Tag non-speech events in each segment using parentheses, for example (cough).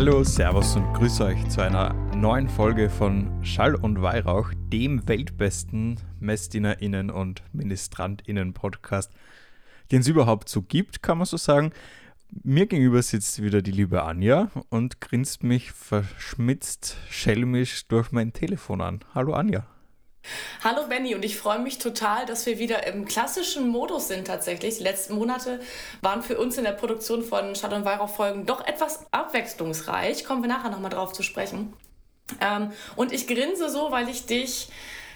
Hallo, Servus und grüße euch zu einer neuen Folge von Schall und Weihrauch, dem weltbesten MessdienerInnen und MinistrantInnen-Podcast, den es überhaupt so gibt, kann man so sagen. Mir gegenüber sitzt wieder die liebe Anja und grinst mich verschmitzt, schelmisch durch mein Telefon an. Hallo Anja. Hallo Benny und ich freue mich total, dass wir wieder im klassischen Modus sind tatsächlich. Die letzten Monate waren für uns in der Produktion von Stadt und Weihrauch Folgen doch etwas abwechslungsreich. Kommen wir nachher nochmal drauf zu sprechen. Ähm, und ich grinse so, weil ich dich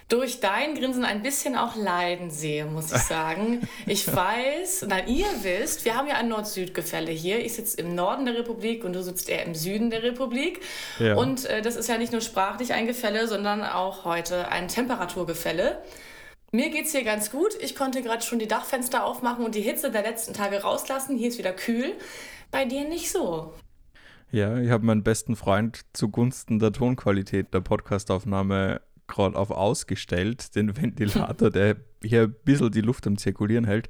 durch dein Grinsen ein bisschen auch leiden sehe, muss ich sagen. (laughs) Ich weiß, na ihr wisst, wir haben ja ein Nord-Süd-Gefälle hier. Ich sitze im Norden der Republik und du sitzt eher im Süden der Republik. Ja. Und äh, das ist ja nicht nur sprachlich ein Gefälle, sondern auch heute ein Temperaturgefälle. Mir geht es hier ganz gut. Ich konnte gerade schon die Dachfenster aufmachen und die Hitze der letzten Tage rauslassen. Hier ist wieder kühl. Bei dir nicht so. Ja, ich habe meinen besten Freund zugunsten der Tonqualität der Podcastaufnahme gerade auf ausgestellt, den Ventilator, der hier ein bisschen die Luft am Zirkulieren hält.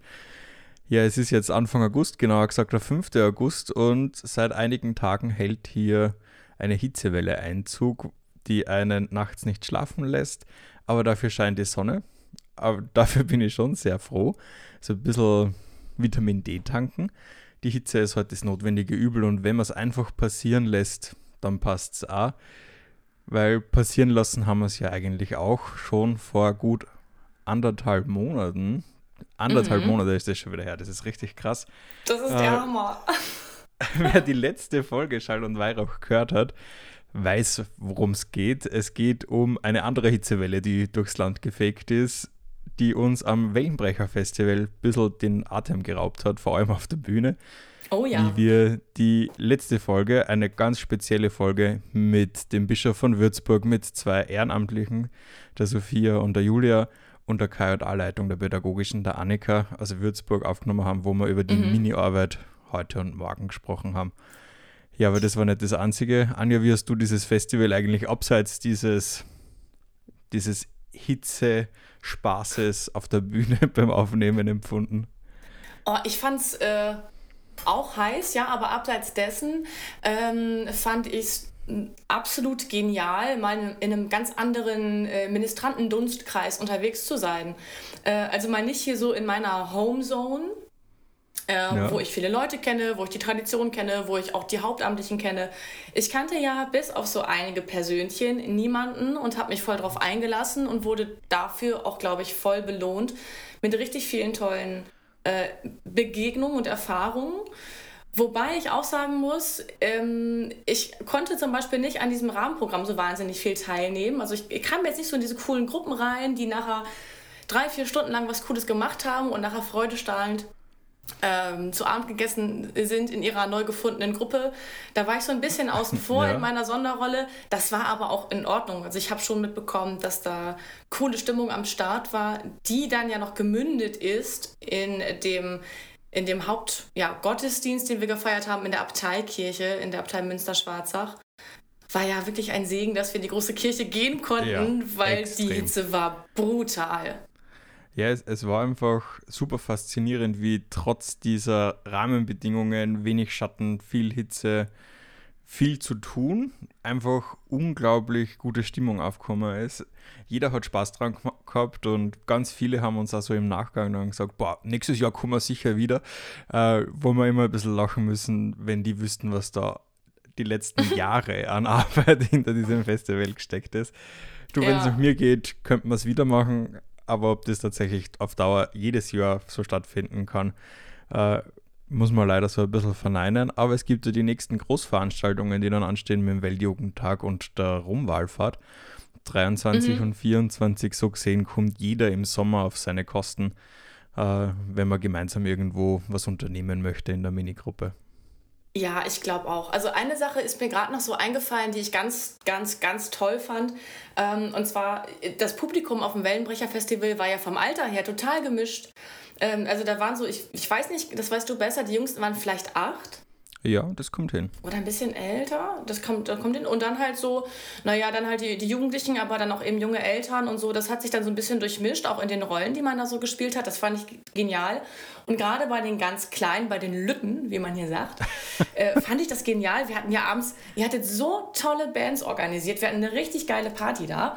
Ja, es ist jetzt Anfang August, genauer gesagt der 5. August und seit einigen Tagen hält hier eine Hitzewelle Einzug, die einen nachts nicht schlafen lässt, aber dafür scheint die Sonne. Aber (laughs) dafür bin ich schon sehr froh. So ein bisschen Vitamin D tanken. Die Hitze ist halt das notwendige Übel und wenn man es einfach passieren lässt, dann passt es auch. Weil passieren lassen haben wir es ja eigentlich auch schon vor gut anderthalb Monaten. Anderthalb mhm. Monate ist das schon wieder her. Das ist richtig krass. Das ist der äh, Hammer. (laughs) Wer die letzte Folge Schall und Weihrauch gehört hat, weiß, worum es geht. Es geht um eine andere Hitzewelle, die durchs Land gefegt ist, die uns am Wellenbrecher-Festival ein bisschen den Atem geraubt hat, vor allem auf der Bühne. Oh ja. Wie wir die letzte Folge, eine ganz spezielle Folge mit dem Bischof von Würzburg, mit zwei Ehrenamtlichen, der Sophia und der Julia und der KJA-Leitung der Pädagogischen, der Annika, also Würzburg, aufgenommen haben, wo wir über die mhm. Mini-Arbeit heute und morgen gesprochen haben. Ja, aber das war nicht das Einzige. Anja, wie hast du dieses Festival eigentlich abseits dieses, dieses Hitze-Spaßes auf der Bühne (laughs) beim Aufnehmen empfunden? Oh, ich fand's äh, auch heiß, ja, aber abseits dessen ähm, fand ich es absolut genial, mal in einem ganz anderen äh, Ministrantendunstkreis unterwegs zu sein. Äh, also mal nicht hier so in meiner Homezone, äh, ja. wo ich viele Leute kenne, wo ich die Tradition kenne, wo ich auch die Hauptamtlichen kenne. Ich kannte ja bis auf so einige Persönchen niemanden und habe mich voll drauf eingelassen und wurde dafür auch, glaube ich, voll belohnt mit richtig vielen tollen äh, Begegnungen und Erfahrungen. Wobei ich auch sagen muss, ähm, ich konnte zum Beispiel nicht an diesem Rahmenprogramm so wahnsinnig viel teilnehmen. Also ich, ich kam jetzt nicht so in diese coolen Gruppen rein, die nachher drei, vier Stunden lang was Cooles gemacht haben und nachher freudestrahlend ähm, zu Abend gegessen sind in ihrer neu gefundenen Gruppe. Da war ich so ein bisschen (laughs) außen vor ja. in meiner Sonderrolle. Das war aber auch in Ordnung. Also ich habe schon mitbekommen, dass da coole Stimmung am Start war, die dann ja noch gemündet ist in dem in dem Hauptgottesdienst, ja, den wir gefeiert haben in der Abteikirche, in der Abtei Münster-Schwarzach. War ja wirklich ein Segen, dass wir in die große Kirche gehen konnten, ja, weil extrem. die Hitze war brutal. Ja, es, es war einfach super faszinierend, wie trotz dieser Rahmenbedingungen, wenig Schatten, viel Hitze, viel zu tun, einfach unglaublich gute Stimmung aufgekommen ist. Jeder hat Spaß dran gehabt und ganz viele haben uns also im Nachgang dann gesagt, boah, nächstes Jahr kommen wir sicher wieder, äh, wo wir immer ein bisschen lachen müssen, wenn die wüssten, was da die letzten (laughs) Jahre an Arbeit (laughs) hinter diesem Festival gesteckt ist. Du, ja. wenn es nach mir geht, könnten wir es wieder machen aber ob das tatsächlich auf Dauer jedes Jahr so stattfinden kann, äh, muss man leider so ein bisschen verneinen. Aber es gibt ja die nächsten Großveranstaltungen, die dann anstehen mit dem Weltjugendtag und der Rumwahlfahrt. 23 mhm. und 24 so gesehen kommt jeder im Sommer auf seine Kosten, äh, wenn man gemeinsam irgendwo was unternehmen möchte in der Minigruppe. Ja, ich glaube auch. Also eine Sache ist mir gerade noch so eingefallen, die ich ganz, ganz, ganz toll fand. Ähm, und zwar, das Publikum auf dem Wellenbrecher-Festival war ja vom Alter her total gemischt. Ähm, also da waren so, ich, ich weiß nicht, das weißt du besser, die Jüngsten waren vielleicht acht. Ja, das kommt hin. Oder ein bisschen älter, das kommt, das kommt hin. Und dann halt so, naja, dann halt die, die Jugendlichen, aber dann auch eben junge Eltern und so. Das hat sich dann so ein bisschen durchmischt, auch in den Rollen, die man da so gespielt hat. Das fand ich genial. Und gerade bei den ganz Kleinen, bei den Lütten, wie man hier sagt, (laughs) äh, fand ich das genial. Wir hatten ja abends, ihr hattet so tolle Bands organisiert. Wir hatten eine richtig geile Party da,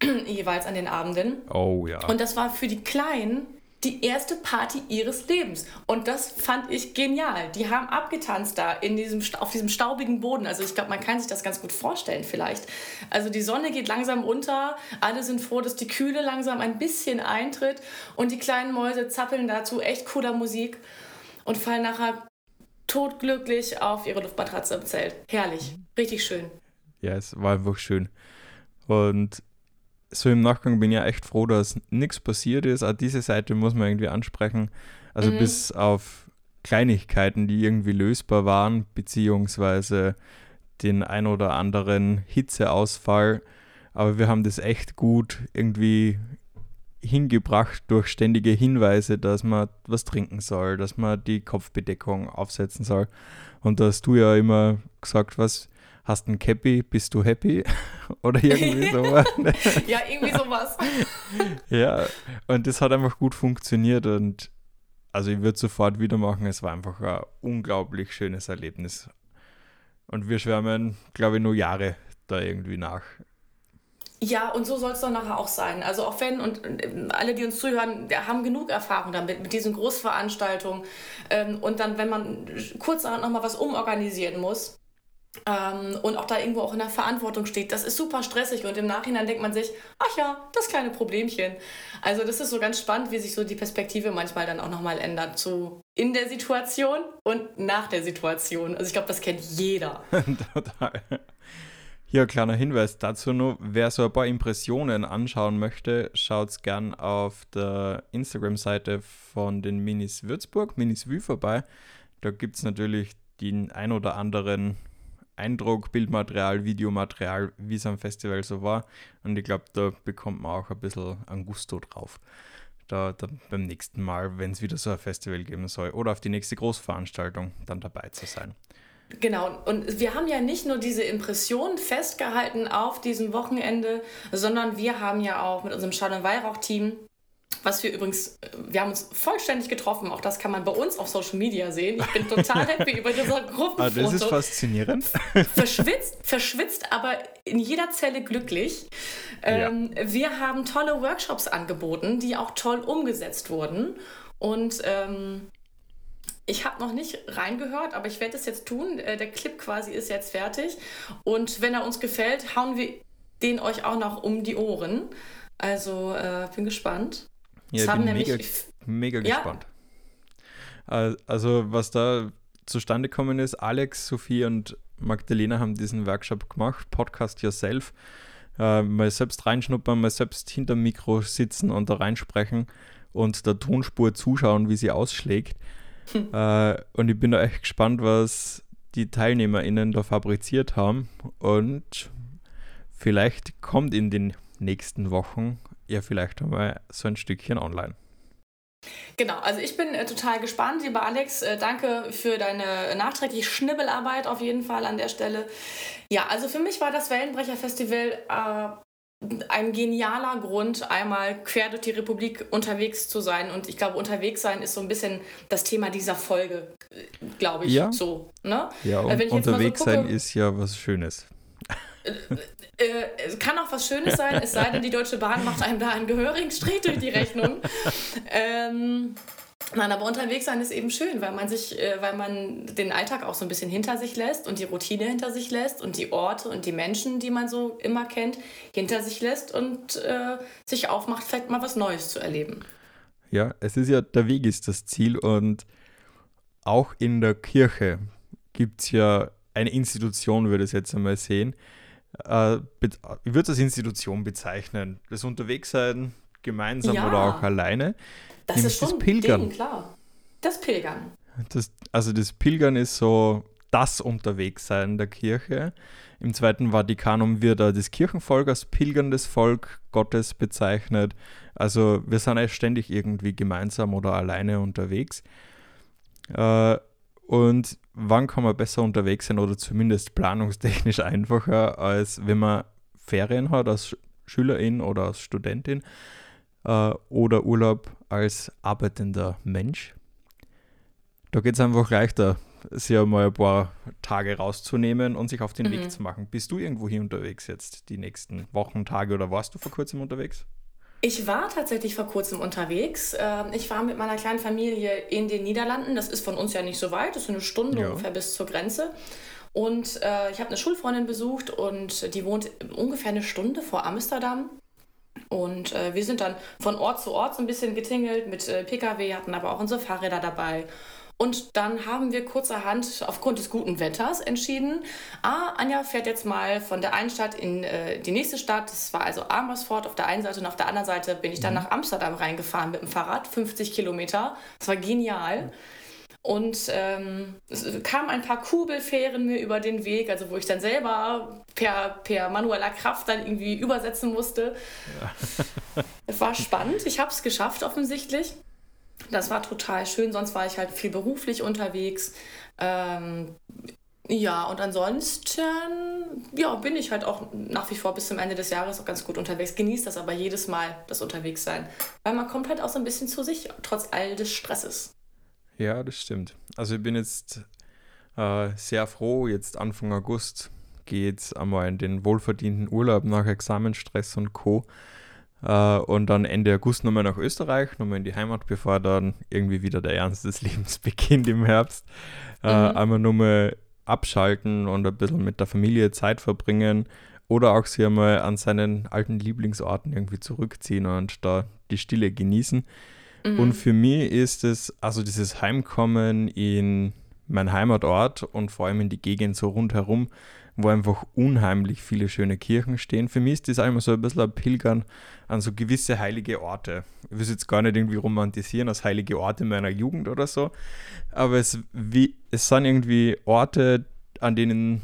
(clears throat) jeweils an den Abenden. Oh ja. Und das war für die Kleinen die erste Party ihres Lebens. Und das fand ich genial. Die haben abgetanzt da in diesem, auf diesem staubigen Boden. Also ich glaube, man kann sich das ganz gut vorstellen vielleicht. Also die Sonne geht langsam unter. Alle sind froh, dass die Kühle langsam ein bisschen eintritt. Und die kleinen Mäuse zappeln dazu echt cooler Musik und fallen nachher todglücklich auf ihre Luftmatratze im Zelt. Herrlich. Richtig schön. Ja, es war einfach schön. Und so im Nachgang bin ich ja echt froh, dass nichts passiert ist. Auch diese Seite muss man irgendwie ansprechen. Also mhm. bis auf Kleinigkeiten, die irgendwie lösbar waren, beziehungsweise den ein oder anderen Hitzeausfall. Aber wir haben das echt gut irgendwie hingebracht durch ständige Hinweise, dass man was trinken soll, dass man die Kopfbedeckung aufsetzen soll. Und da hast du ja immer gesagt, was hast ein Cappy, bist du happy? (laughs) Oder irgendwie (laughs) sowas. ja, irgendwie sowas. (laughs) ja, und das hat einfach gut funktioniert und also ich würde sofort wieder machen. Es war einfach ein unglaublich schönes Erlebnis. Und wir schwärmen, glaube ich, nur Jahre da irgendwie nach. Ja, und so soll es doch nachher auch sein. Also auch wenn, und alle, die uns zuhören, haben genug Erfahrung damit, mit diesen Großveranstaltungen. Ähm, und dann, wenn man kurz nochmal was umorganisieren muss, ähm, und auch da irgendwo auch in der Verantwortung steht. Das ist super stressig und im Nachhinein denkt man sich, ach ja, das kleine Problemchen. Also das ist so ganz spannend, wie sich so die Perspektive manchmal dann auch nochmal ändert. So in der Situation und nach der Situation. Also ich glaube, das kennt jeder. (laughs) Total. Hier ein kleiner Hinweis dazu nur, wer so ein paar Impressionen anschauen möchte, schaut gern auf der Instagram-Seite von den Minis Würzburg, Minis Vue vorbei. Da gibt es natürlich den ein oder anderen Eindruck, Bildmaterial, Videomaterial, wie es am Festival so war. Und ich glaube, da bekommt man auch ein bisschen ein Gusto drauf. Da, da beim nächsten Mal, wenn es wieder so ein Festival geben soll oder auf die nächste Großveranstaltung dann dabei zu sein. Genau, und wir haben ja nicht nur diese Impression festgehalten auf diesem Wochenende, sondern wir haben ja auch mit unserem Schall- und Weihrauch-Team was wir übrigens, wir haben uns vollständig getroffen. Auch das kann man bei uns auf Social Media sehen. Ich bin total (laughs) happy über dieser Gruppenfoto. Ah, das ist faszinierend. (laughs) Verschwitzt, verschwitzt, aber in jeder Zelle glücklich. Ähm, ja. Wir haben tolle Workshops angeboten, die auch toll umgesetzt wurden. Und ähm, ich habe noch nicht reingehört, aber ich werde es jetzt tun. Äh, der Clip quasi ist jetzt fertig. Und wenn er uns gefällt, hauen wir den euch auch noch um die Ohren. Also äh, bin gespannt. Ja, ich bin mega, mega ja. gespannt. Also, was da zustande gekommen ist, Alex, Sophie und Magdalena haben diesen Workshop gemacht, Podcast Yourself. Äh, mal selbst reinschnuppern, mal selbst hinter dem Mikro sitzen und da reinsprechen und der Tonspur zuschauen, wie sie ausschlägt. Hm. (laughs) Äh, und ich bin da echt gespannt, was die TeilnehmerInnen da fabriziert haben. Und vielleicht kommt in den nächsten Wochen ja vielleicht einmal so ein Stückchen online. Genau, also ich bin äh, total gespannt, lieber Alex. Äh, danke für deine nachträgliche Schnibbelarbeit auf jeden Fall an der Stelle. Ja, also für mich war das Wellenbrecher-Festival äh, ein genialer Grund, einmal quer durch die Republik unterwegs zu sein. Und ich glaube, unterwegs sein ist so ein bisschen das Thema dieser Folge, äh, glaube ich. Ja. So, ne? Ja, und unterwegs so gucke, sein ist ja was Schönes. Äh, es kann auch was Schönes sein, es sei denn, die Deutsche Bahn macht einem da einen gehörigen Strich durch die Rechnung. ähm, Nein, aber unterwegs sein ist eben schön, weil man sich, äh, weil man den Alltag auch so ein bisschen hinter sich lässt und die Routine hinter sich lässt und die Orte und die Menschen, die man so immer kennt, hinter sich lässt und äh, sich aufmacht, vielleicht mal was Neues zu erleben. Ja, es ist ja, der Weg ist das Ziel und auch in der Kirche gibt es ja eine Institution, würde ich jetzt einmal sehen, äh, ich würde es als Institution bezeichnen. Das Unterwegssein, gemeinsam ja, oder auch alleine. Das ist schon das Pilgern. Ding, klar. Das Pilgern. Das, also das Pilgern ist so das Unterwegssein der Kirche. Im Zweiten Vatikanum wird das Kirchenvolk als pilgerndes Volk Gottes bezeichnet. Also wir sind ja ständig irgendwie gemeinsam oder alleine unterwegs. Äh, und wann kann man besser unterwegs sein oder zumindest planungstechnisch einfacher, als wenn man Ferien hat als Schülerin oder als Studentin äh, oder Urlaub als arbeitender Mensch. Da geht es einfach leichter, sich einmal ein paar Tage rauszunehmen und sich auf den mhm. Weg zu machen. Bist du irgendwo hier unterwegs jetzt, die nächsten Wochen, Tage oder warst du vor kurzem unterwegs? Ich war tatsächlich vor kurzem unterwegs. Ähm, ich war mit meiner kleinen Familie in den Niederlanden. Das ist von uns ja nicht so weit, das ist eine Stunde ja. ungefähr bis zur Grenze. Und äh, ich habe eine Schulfreundin besucht und die wohnt ungefähr eine Stunde vor Amsterdam. Und äh, wir sind dann von Ort zu Ort so ein bisschen getingelt mit äh, Pkw, hatten aber auch unsere Fahrräder dabei und dann haben wir kurzerhand aufgrund des guten Wetters entschieden, ah, Anja fährt jetzt mal von der einen Stadt in äh, die nächste Stadt. Das war also Amersfoort auf der einen Seite und auf der anderen Seite bin ich dann mhm. nach Amsterdam reingefahren mit dem Fahrrad, 50 Kilometer. Das war genial. Und ähm, es kamen ein paar Kurbelfähren mir über den Weg, also wo ich dann selber per, per manueller Kraft dann irgendwie übersetzen musste. Ja. (laughs) es war spannend. Ich habe es geschafft offensichtlich. Das war total schön, sonst war ich halt viel beruflich unterwegs. Ähm, ja, und ansonsten ja, bin ich halt auch nach wie vor bis zum Ende des Jahres auch ganz gut unterwegs. Genieße das aber jedes Mal, das Unterwegssein. Weil man kommt halt auch so ein bisschen zu sich, trotz all des Stresses. Ja, das stimmt. Also ich bin jetzt äh, sehr froh, jetzt Anfang August geht einmal in den wohlverdienten Urlaub nach Examenstress und Co. Uh, und dann Ende August nochmal nach Österreich, nochmal in die Heimat, bevor dann irgendwie wieder der Ernst des Lebens (laughs) beginnt im Herbst. Uh, mhm. Einmal nochmal abschalten und ein bisschen mit der Familie Zeit verbringen oder auch sich einmal an seinen alten Lieblingsorten irgendwie zurückziehen und da die Stille genießen. Mhm. Und für mich ist es, also dieses Heimkommen in mein Heimatort und vor allem in die Gegend so rundherum, wo einfach unheimlich viele schöne Kirchen stehen. Für mich ist das einmal so ein bisschen ein Pilgern an so gewisse heilige Orte. Ich will es jetzt gar nicht irgendwie romantisieren als heilige Orte meiner Jugend oder so, aber es, wie, es sind irgendwie Orte, an denen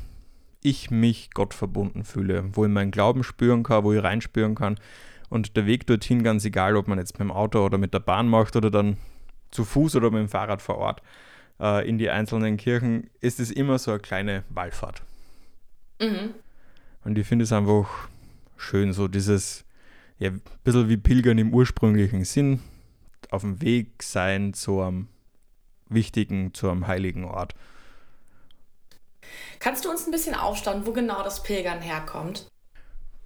ich mich Gott verbunden fühle, wo ich meinen Glauben spüren kann, wo ich reinspüren kann. Und der Weg dorthin, ganz egal, ob man jetzt mit dem Auto oder mit der Bahn macht oder dann zu Fuß oder mit dem Fahrrad vor Ort äh, in die einzelnen Kirchen, ist es immer so eine kleine Wallfahrt. Mhm. Und ich finde es einfach schön, so dieses, ja, ein bisschen wie Pilgern im ursprünglichen Sinn, auf dem Weg sein zu einem wichtigen, zu einem heiligen Ort. Kannst du uns ein bisschen aufstauen, wo genau das Pilgern herkommt?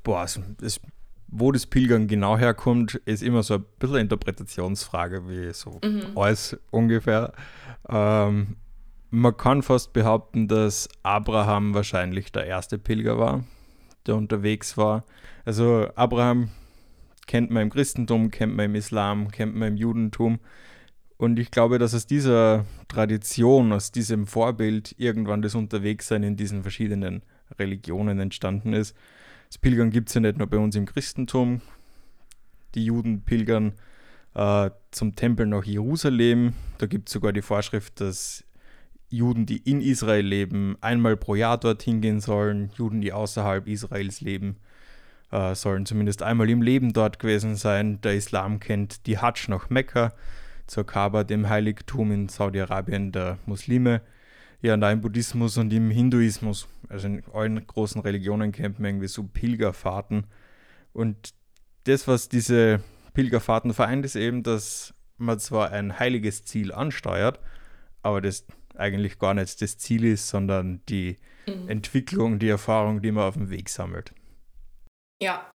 Boah, es, es, wo das Pilgern genau herkommt, ist immer so ein bisschen Interpretationsfrage, wie so mhm. alles ungefähr. Ähm, man kann fast behaupten, dass Abraham wahrscheinlich der erste Pilger war, der unterwegs war. Also Abraham kennt man im Christentum, kennt man im Islam, kennt man im Judentum. Und ich glaube, dass aus dieser Tradition, aus diesem Vorbild irgendwann das Unterwegssein in diesen verschiedenen Religionen entstanden ist. Das Pilgern gibt es ja nicht nur bei uns im Christentum. Die Juden pilgern äh, zum Tempel nach Jerusalem. Da gibt es sogar die Vorschrift, dass Juden, die in Israel leben, einmal pro Jahr dorthin gehen sollen. Juden, die außerhalb Israels leben, äh, sollen zumindest einmal im Leben dort gewesen sein. Der Islam kennt die Hajj nach Mekka, zur Kaaba, dem Heiligtum in Saudi-Arabien der Muslime. Ja, und im Buddhismus und im Hinduismus, also in allen großen Religionen kennt man irgendwie so Pilgerfahrten. Und das, was diese Pilgerfahrten vereint, ist eben, dass man zwar ein heiliges Ziel ansteuert, aber das eigentlich gar nicht das Ziel ist, sondern die mhm. Entwicklung, die Erfahrung, die man auf dem Weg sammelt. Ja.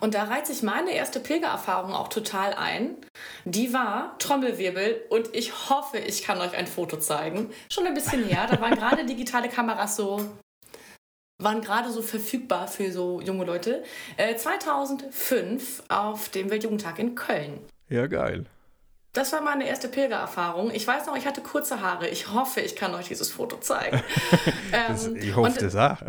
Und da reiht sich meine erste Pilgererfahrung auch total ein. Die war Trommelwirbel und ich hoffe, ich kann euch ein Foto zeigen. Schon ein bisschen her, da waren gerade (laughs) digitale Kameras so waren gerade so verfügbar für so junge Leute. Äh, 2005 auf dem Weltjugendtag in Köln. Ja, geil. Das war meine erste Pilgererfahrung. Ich weiß noch, ich hatte kurze Haare. Ich hoffe, ich kann euch dieses Foto zeigen. (laughs) das, ähm, ich hoffe das (laughs) auch.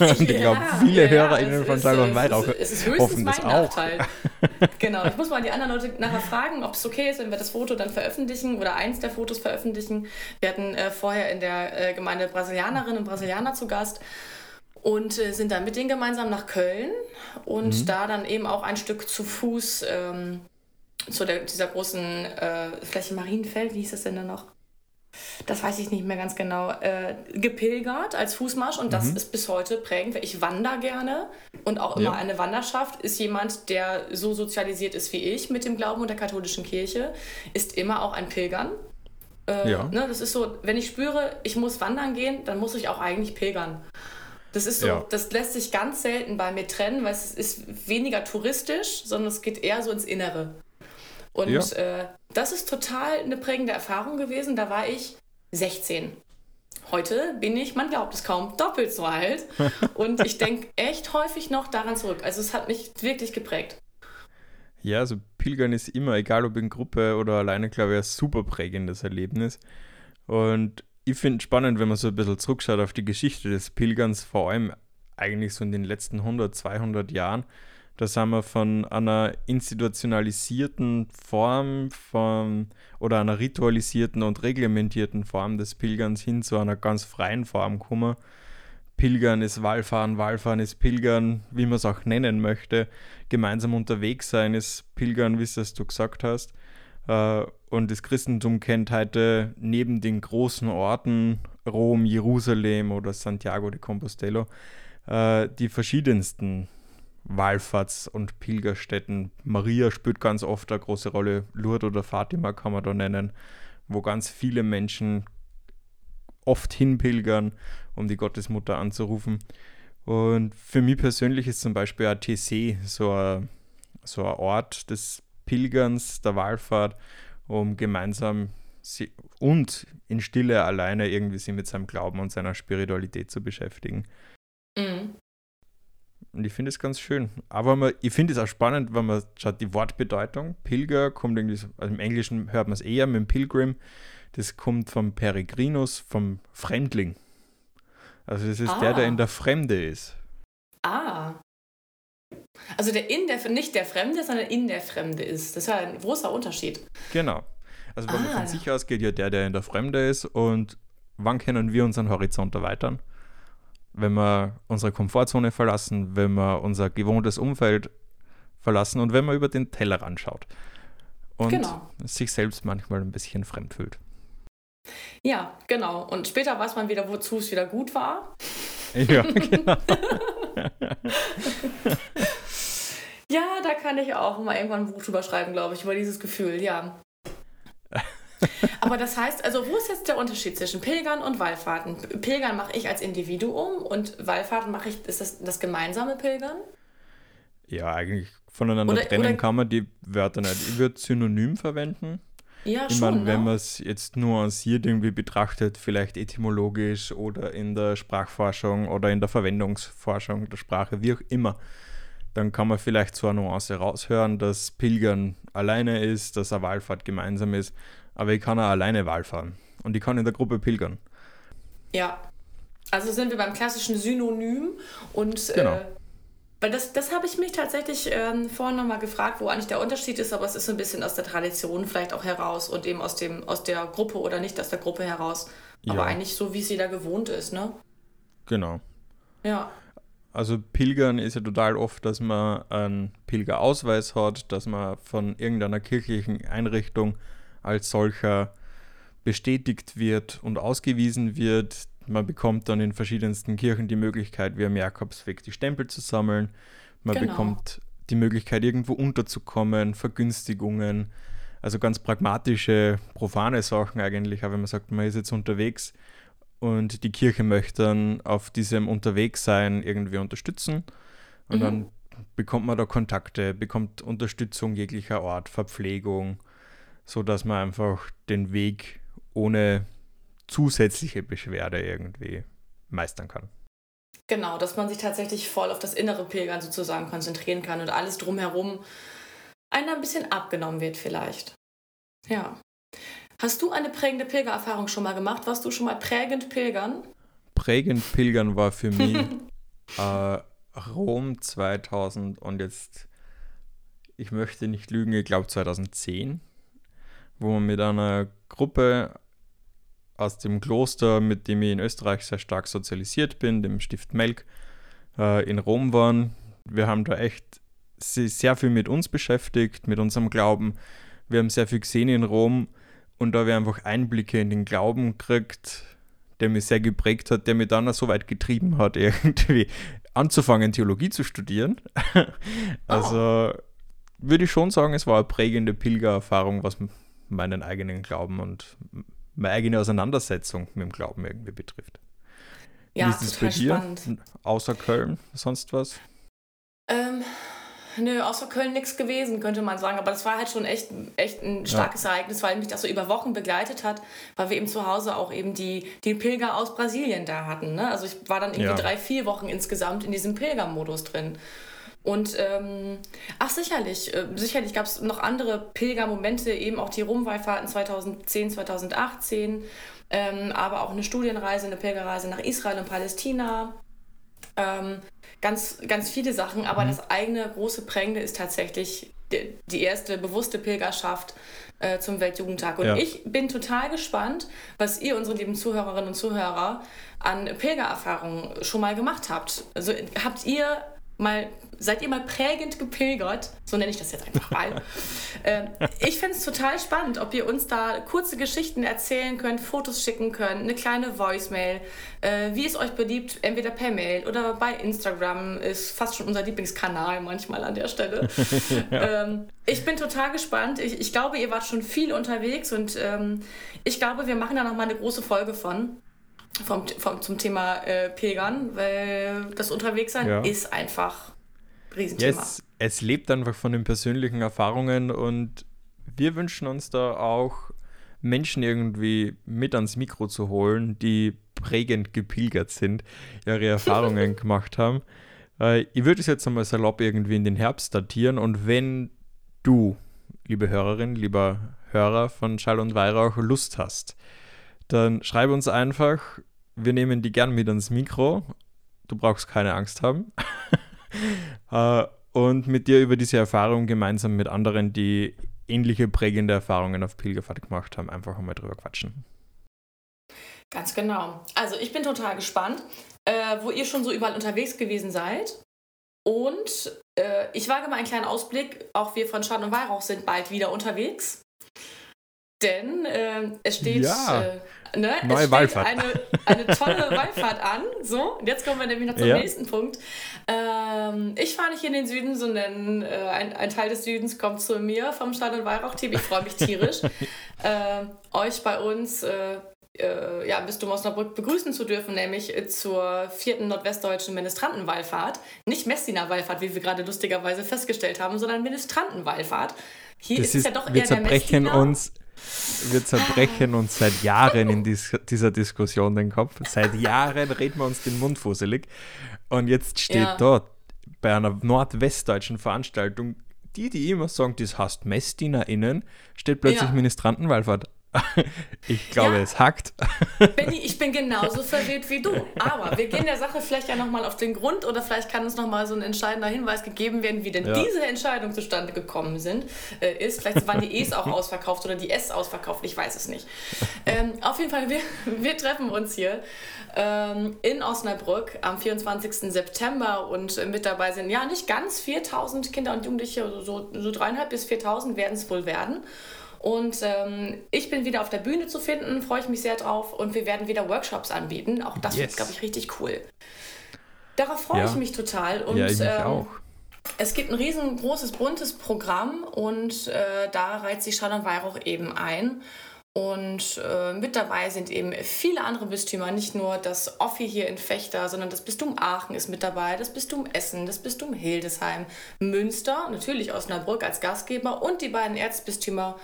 und ich glaube, viele ja, HörerInnen von Tag und auch es ist hoffen das auch. Nachteil. (laughs) genau, ich muss mal die anderen Leute nachher fragen, ob es okay ist, wenn wir das Foto dann veröffentlichen oder eins der Fotos veröffentlichen. Wir hatten äh, vorher in der äh, Gemeinde Brasilianerinnen und Brasilianer zu Gast und äh, sind dann mit denen gemeinsam nach Köln und mhm. da dann eben auch ein Stück zu Fuß ähm, zu der, dieser großen äh, Fläche Marienfeld, wie hieß das denn da noch? das weiß ich nicht mehr ganz genau, äh, gepilgert als Fußmarsch und das mhm. ist bis heute prägend. Ich wandere gerne und auch immer ja. eine Wanderschaft ist jemand, der so sozialisiert ist wie ich mit dem Glauben und der katholischen Kirche, ist immer auch ein Pilgern. Äh, ja. ne, das ist so, wenn ich spüre, ich muss wandern gehen, dann muss ich auch eigentlich pilgern. Das ist so, ja. das lässt sich ganz selten bei mir trennen, weil es ist weniger touristisch, sondern es geht eher so ins Innere. Und ja. äh, das ist total eine prägende Erfahrung gewesen. Da war ich 16. Heute bin ich, man glaubt es kaum, doppelt so alt. (laughs) Und ich denke echt häufig noch daran zurück. Also es hat mich wirklich geprägt. Ja, also Pilgern ist immer, egal ob in Gruppe oder alleine, glaube ich, ein super prägendes Erlebnis. Und ich finde es spannend, wenn man so ein bisschen zurückschaut auf die Geschichte des Pilgerns, vor allem eigentlich so in den letzten 100, 200 Jahren. Da sind wir von einer institutionalisierten Form von, oder einer ritualisierten und reglementierten Form des Pilgerns hin zu einer ganz freien Form gekommen. Pilgern ist Wallfahren, Wallfahren ist Pilgern, wie man es auch nennen möchte. Gemeinsam unterwegs sein ist Pilgern, wie es du gesagt hast. Äh, und das Christentum kennt heute neben den großen Orten Rom, Jerusalem oder Santiago de Compostela äh, die verschiedensten Wallfahrts- und Pilgerstätten. Maria spielt ganz oft eine große Rolle. Lourdes oder Fatima kann man da nennen, wo ganz viele Menschen oft hinpilgern, um die Gottesmutter anzurufen. Und für mich persönlich ist zum Beispiel ATC so ein, so ein Ort des Pilgerns, der Wallfahrt, um gemeinsam und in Stille alleine irgendwie sich mit seinem Glauben und seiner Spiritualität zu beschäftigen. Mhm. Und ich finde es ganz schön. Aber man, ich finde es auch spannend, wenn man schaut, die Wortbedeutung. Pilger kommt irgendwie, also im Englischen hört man es eher mit dem Pilgrim. Das kommt vom Peregrinus, vom Fremdling. Also das ist ah. der, der in der Fremde ist. Ah. Also der in der, nicht der Fremde, sondern in der Fremde ist. Das ist ja ein großer Unterschied. Genau. Also wenn ah. man von sich aus geht, ja der, der in der Fremde ist. Und wann können wir unseren Horizont erweitern? Wenn wir unsere Komfortzone verlassen, wenn wir unser gewohntes Umfeld verlassen und wenn man über den Tellerrand schaut und genau. sich selbst manchmal ein bisschen fremd fühlt. Ja, genau. Und später weiß man wieder, wozu es wieder gut war. Ja, (laughs) genau. ja, da kann ich auch mal irgendwann ein Buch drüber schreiben, glaube ich, über dieses Gefühl, ja. Aber das heißt, also wo ist jetzt der Unterschied zwischen Pilgern und Wallfahrten? Pilgern mache ich als Individuum und Wallfahrten mache ich, ist das das gemeinsame Pilgern? Ja, eigentlich voneinander oder, trennen oder, kann man die Wörter nicht. Ich würde Synonym verwenden. Ja, ich meine, wenn man es jetzt nuanciert irgendwie betrachtet, vielleicht etymologisch oder in der Sprachforschung oder in der Verwendungsforschung der Sprache, wie auch immer, dann kann man vielleicht so eine Nuance raushören, dass Pilgern alleine ist, dass eine Wallfahrt gemeinsam ist aber ich kann auch alleine Wahl fahren und ich kann in der Gruppe pilgern. Ja, also sind wir beim klassischen Synonym und äh, genau. Äh, weil das, das habe ich mich tatsächlich ähm, vorhin nochmal gefragt, wo eigentlich der Unterschied ist, aber es ist so ein bisschen aus der Tradition vielleicht auch heraus und eben aus, dem, aus der Gruppe oder nicht aus der Gruppe heraus. Ja. Aber eigentlich so, wie es jeder gewohnt ist, ne? Genau. Ja. Also Pilgern ist ja total oft, dass man einen Pilgerausweis hat, dass man von irgendeiner kirchlichen Einrichtung als solcher bestätigt wird und ausgewiesen wird. Man bekommt dann in verschiedensten Kirchen die Möglichkeit, wie am Jakobsweg die Stempel zu sammeln. Man genau. bekommt die Möglichkeit, irgendwo unterzukommen, Vergünstigungen, also ganz pragmatische, profane Sachen eigentlich, aber wenn man sagt, man ist jetzt unterwegs und die Kirche möchte dann auf diesem Unterwegssein irgendwie unterstützen und mhm. dann bekommt man da Kontakte, bekommt Unterstützung jeglicher Art, Verpflegung, so dass man einfach den Weg ohne zusätzliche Beschwerde irgendwie meistern kann. Genau, dass man sich tatsächlich voll auf das innere Pilgern sozusagen konzentrieren kann und alles drumherum einem ein bisschen abgenommen wird vielleicht. Ja. Hast du eine prägende Pilgererfahrung schon mal gemacht? Warst du schon mal prägend pilgern? Prägend pilgern war für (laughs) mich äh, Rom 2000 und jetzt, ich möchte nicht lügen, ich glaube 2010 wo man mit einer Gruppe aus dem Kloster, mit dem ich in Österreich sehr stark sozialisiert bin, dem Stift Melk, äh, in Rom waren. Wir haben da echt sehr viel mit uns beschäftigt, mit unserem Glauben. Wir haben sehr viel gesehen in Rom und da habe ich einfach Einblicke in den Glauben gekriegt, der mich sehr geprägt hat, der mich dann auch so weit getrieben hat, (laughs) irgendwie anzufangen, Theologie zu studieren. (laughs) also oh. würde ich schon sagen, es war eine prägende Pilgererfahrung, was meinen eigenen Glauben und meine eigene Auseinandersetzung mit dem Glauben irgendwie betrifft. Ja, Wie ist es bei dir? Spannend. Außer Köln, sonst was? Ähm, nö, außer Köln nichts gewesen, könnte man sagen. Aber das war halt schon echt, echt ein starkes ja. Ereignis, weil mich das so über Wochen begleitet hat, weil wir eben zu Hause auch eben die, die Pilger aus Brasilien da hatten. Ne? Also ich war dann irgendwie ja. drei, vier Wochen insgesamt in diesem Pilgermodus drin. Und ähm, ach sicherlich, äh, sicherlich gab es noch andere Pilgermomente, eben auch die Rumwallfahrten 2010, 2018, ähm, aber auch eine Studienreise, eine Pilgerreise nach Israel und Palästina. Ähm, ganz, ganz viele Sachen, aber mhm. das eigene große Prägende ist tatsächlich die, die erste bewusste Pilgerschaft äh, zum Weltjugendtag. Und ja. ich bin total gespannt, was ihr, unsere lieben Zuhörerinnen und Zuhörer, an Pilgererfahrungen schon mal gemacht habt. Also habt ihr mal seid ihr mal prägend gepilgert, so nenne ich das jetzt einfach mal. (laughs) äh, ich finde es total spannend, ob ihr uns da kurze Geschichten erzählen könnt, Fotos schicken könnt, eine kleine Voicemail, äh, wie es euch beliebt, entweder per Mail oder bei Instagram, ist fast schon unser Lieblingskanal manchmal an der Stelle. (laughs) ja. ähm, ich bin total gespannt. Ich, ich, glaube, ihr wart schon viel unterwegs und ähm, ich glaube, wir machen da nochmal eine große Folge von. Vom, vom, zum Thema äh, Pilgern, weil das Unterwegssein ja. ist einfach Riesenthema. Yes, es lebt einfach von den persönlichen Erfahrungen und wir wünschen uns da auch Menschen irgendwie mit ans Mikro zu holen, die prägend gepilgert sind, ihre Erfahrungen (laughs) gemacht haben. Äh, ich würde es jetzt einmal salopp irgendwie in den Herbst datieren und wenn du, liebe Hörerin, lieber Hörer von Schall und Weihrauch, Lust hast, dann schreib uns einfach. Wir nehmen die gern mit ans Mikro. Du brauchst keine Angst haben. (laughs) Äh, und mit dir über diese Erfahrung gemeinsam mit anderen, die ähnliche prägende Erfahrungen auf Pilgerfahrt gemacht haben, einfach einmal drüber quatschen. Ganz genau. Also ich bin total gespannt, äh, wo ihr schon so überall unterwegs gewesen seid. Und äh, ich wage mal einen kleinen Ausblick. Auch wir von Schaden und Weihrauch sind bald wieder unterwegs. Denn äh, es steht ja. Äh, ne, neue Wallfahrt. Eine, eine tolle Wallfahrt an. So, und jetzt kommen wir nämlich noch zum ja. nächsten Punkt. Ähm, ich fahre nicht in den Süden, sondern äh, ein, ein, Teil des Südens kommt zu mir vom Stadt- und Weihrauch-Team. Ich freue mich tierisch, (laughs) äh, euch bei uns äh, äh, ja, Bistum Osnabrück begrüßen zu dürfen, nämlich zur vierten nordwestdeutschen Ministrantenwallfahrt. Nicht Messdiener-Wallfahrt, wie wir gerade lustigerweise festgestellt haben, sondern Ministrantenwallfahrt. Hier das ist es ja doch eher wir zerbrechen der uns wir zerbrechen uns seit Jahren in dies, dieser Diskussion den Kopf. Seit Jahren reden wir uns den Mund fusselig. Und jetzt steht ja. dort bei einer nordwestdeutschen Veranstaltung, die, die immer sagen, das heißt MessdienerInnen, steht plötzlich ja. Ministrantenwallfahrt. (laughs) Ich glaube, ja. es hackt. (laughs) Benny, ich bin genauso verwirrt wie du. Aber wir gehen der Sache vielleicht ja nochmal auf den Grund oder vielleicht kann uns nochmal so ein entscheidender Hinweis gegeben werden, wie denn ja. diese Entscheidung zustande gekommen sind, äh, ist. Vielleicht waren die E's auch ausverkauft oder die S ausverkauft, ich weiß es nicht. Ähm, auf jeden Fall, wir, wir treffen uns hier ähm, in Osnabrück am 24. September und äh, mit dabei sind ja nicht ganz 4000 Kinder und Jugendliche, so, so dreieinhalb bis 4000 werden es wohl werden. Und ähm, ich bin wieder auf der Bühne zu finden, freue ich mich sehr drauf. Und wir werden wieder Workshops anbieten. Auch das yes. wird, glaube ich, richtig cool. Darauf freue ja. ich mich total. Und, ja, ich ähm, auch. Es gibt ein riesengroßes, buntes Programm und äh, da reiht sich und Weihrauch eben ein. Und äh, mit dabei sind eben viele andere Bistümer, nicht nur das Offi hier in Fechter, sondern das Bistum Aachen ist mit dabei, das Bistum Essen, das Bistum Hildesheim, Münster, natürlich Osnabrück als Gastgeber und die beiden Erzbistümer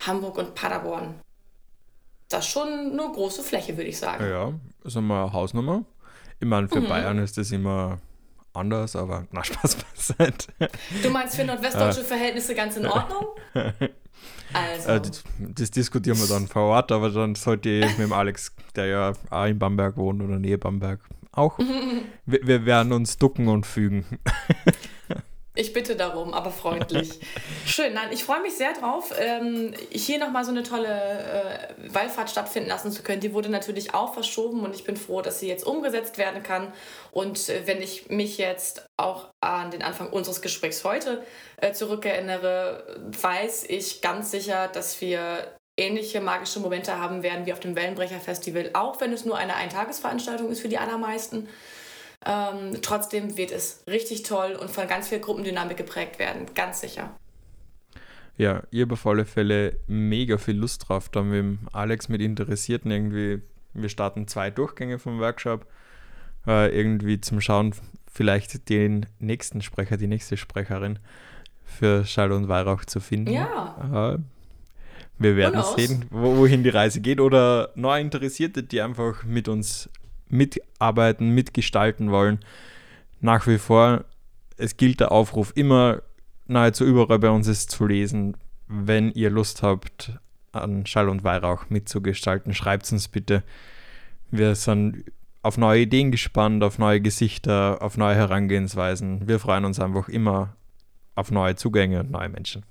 Hamburg und Paderborn. Das ist schon eine große Fläche, würde ich sagen. Ja, ist einmal Hausnummer. Ich meine, für mhm. Bayern ist das immer anders, aber na, Spaß beiseite. Du meinst für nordwestdeutsche Verhältnisse ganz in Ordnung? (laughs) Also. Äh, das, das, diskutieren wir dann vor Ort, aber dann sollte ich mit dem Alex, der ja auch in Bamberg wohnt oder Nähe Bamberg, auch. (laughs) wir, wir werden uns ducken und fügen. (laughs) Ich bitte darum, aber freundlich. (laughs) Schön, nein, ich freue mich sehr drauf, ähm, hier nochmal so eine tolle äh, Wallfahrt stattfinden lassen zu können. Die wurde natürlich auch verschoben und ich bin froh, dass sie jetzt umgesetzt werden kann. Und äh, wenn ich mich jetzt auch an den Anfang unseres Gesprächs heute äh, zurückerinnere, weiß ich ganz sicher, dass wir ähnliche magische Momente haben werden wie auf dem Wellenbrecher Festival, auch wenn es nur eine Eintagesveranstaltung ist für die allermeisten. Ähm, trotzdem wird es richtig toll und von ganz viel Gruppendynamik geprägt werden, ganz sicher. Ja, ich habe auf alle Fälle mega viel Lust drauf, da mit Alex mit Interessierten irgendwie. Wir starten zwei Durchgänge vom Workshop, äh, irgendwie zum Schauen, vielleicht den nächsten Sprecher, die nächste Sprecherin für Schall und Weihrauch zu finden. Ja. Äh, wir werden sehen, wo, wohin die Reise geht oder neue Interessierte, die einfach mit uns mitarbeiten, mitgestalten wollen. Nach wie vor, es gilt der Aufruf immer nahezu überall bei uns ist zu lesen. Wenn ihr Lust habt, an Schall und Weihrauch mitzugestalten, schreibt es uns bitte. Wir sind auf neue Ideen gespannt, auf neue Gesichter, auf neue Herangehensweisen. Wir freuen uns einfach immer auf neue Zugänge und neue Menschen.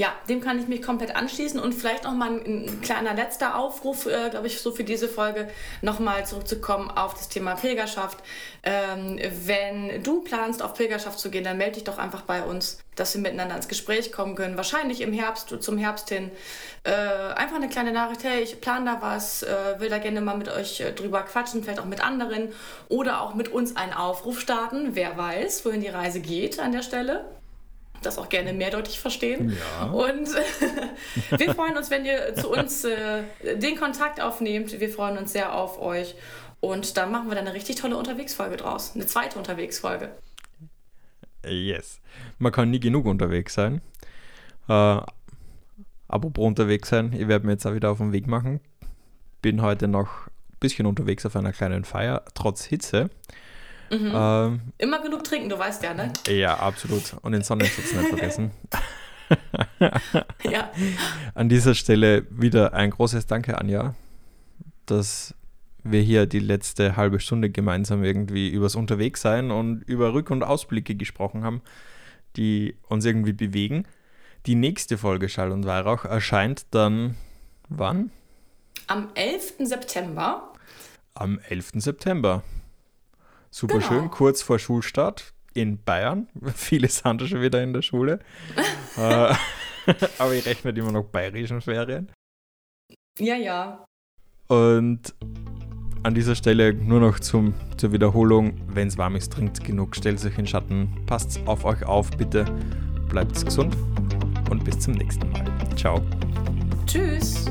Ja, dem kann ich mich komplett anschließen und vielleicht noch mal ein, ein kleiner letzter Aufruf, äh, glaube ich, so für diese Folge nochmal zurückzukommen auf das Thema Pilgerschaft. Ähm, wenn du planst, auf Pilgerschaft zu gehen, dann melde dich doch einfach bei uns, dass wir miteinander ins Gespräch kommen können. Wahrscheinlich im Herbst, zum Herbst hin. Äh, einfach eine kleine Nachricht, hey, ich plane da was, äh, will da gerne mal mit euch äh, drüber quatschen, vielleicht auch mit anderen oder auch mit uns einen Aufruf starten. Wer weiß, wohin die Reise geht an der Stelle das auch gerne mehrdeutig verstehen. Ja. Und (laughs) wir freuen uns, wenn ihr zu uns äh, den Kontakt aufnehmt. Wir freuen uns sehr auf euch. Und dann machen wir dann eine richtig tolle Unterwegsfolge draus. Eine zweite Unterwegsfolge. Yes. Man kann nie genug unterwegs sein. Äh, apropos unterwegs sein, ich werde mir jetzt auch wieder auf den Weg machen. Bin heute noch ein bisschen unterwegs auf einer kleinen Feier, trotz Hitze. Mhm. Ähm, Immer genug trinken, du weißt ja, ne? Ja, absolut. Und den Sonnenschutz nicht vergessen. (laughs) ja. An dieser Stelle wieder ein großes Danke, Anja, dass wir hier die letzte halbe Stunde gemeinsam irgendwie übers Unterwegssein und über Rück- und Ausblicke gesprochen haben, die uns irgendwie bewegen. Die nächste Folge Schall und Weihrauch erscheint dann wann? Am 11. September. Am 11. September. Super genau. schön, kurz vor Schulstart in Bayern. (laughs) Viele sind schon wieder in der Schule. (laughs) äh, (laughs) aber ich rechne immer noch bayerischen Ferien. Ja, ja. Und an dieser Stelle nur noch zum, zur Wiederholung: wenn es warm ist, trinkt genug, stellt euch in Schatten, passt auf euch auf, bitte. Bleibt gesund und bis zum nächsten Mal. Ciao. Tschüss.